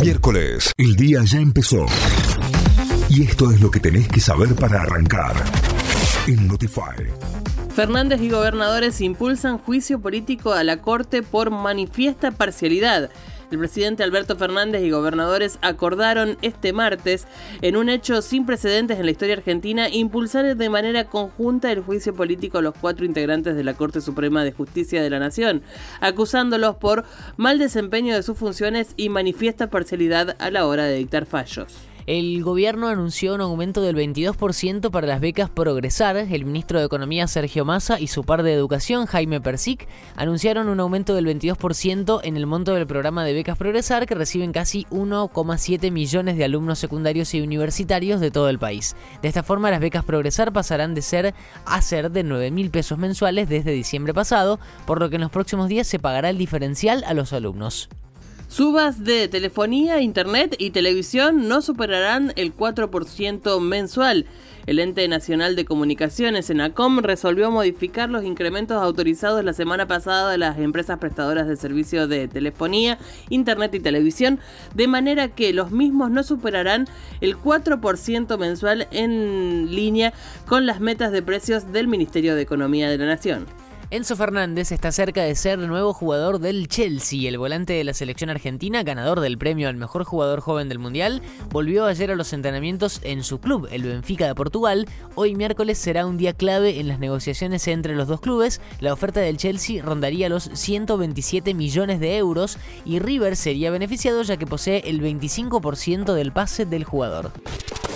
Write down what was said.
Miércoles, el día ya empezó. Y esto es lo que tenés que saber para arrancar. En Notify. Fernández y gobernadores impulsan juicio político a la Corte por manifiesta parcialidad. El presidente Alberto Fernández y gobernadores acordaron este martes, en un hecho sin precedentes en la historia argentina, impulsar de manera conjunta el juicio político a los cuatro integrantes de la Corte Suprema de Justicia de la Nación, acusándolos por mal desempeño de sus funciones y manifiesta parcialidad a la hora de dictar fallos. El gobierno anunció un aumento del 22% para las becas Progresar. El ministro de Economía Sergio Massa y su par de Educación Jaime Persic anunciaron un aumento del 22% en el monto del programa de becas Progresar que reciben casi 1,7 millones de alumnos secundarios y universitarios de todo el país. De esta forma las becas Progresar pasarán de ser a ser de 9 mil pesos mensuales desde diciembre pasado, por lo que en los próximos días se pagará el diferencial a los alumnos. Subas de telefonía, internet y televisión no superarán el 4% mensual. El Ente Nacional de Comunicaciones, ENACOM, resolvió modificar los incrementos autorizados la semana pasada de las empresas prestadoras de servicios de telefonía, internet y televisión, de manera que los mismos no superarán el 4% mensual en línea con las metas de precios del Ministerio de Economía de la Nación. Enzo Fernández está cerca de ser nuevo jugador del Chelsea. El volante de la selección argentina, ganador del premio al mejor jugador joven del Mundial, volvió ayer a los entrenamientos en su club, el Benfica de Portugal. Hoy miércoles será un día clave en las negociaciones entre los dos clubes. La oferta del Chelsea rondaría los 127 millones de euros y River sería beneficiado ya que posee el 25% del pase del jugador.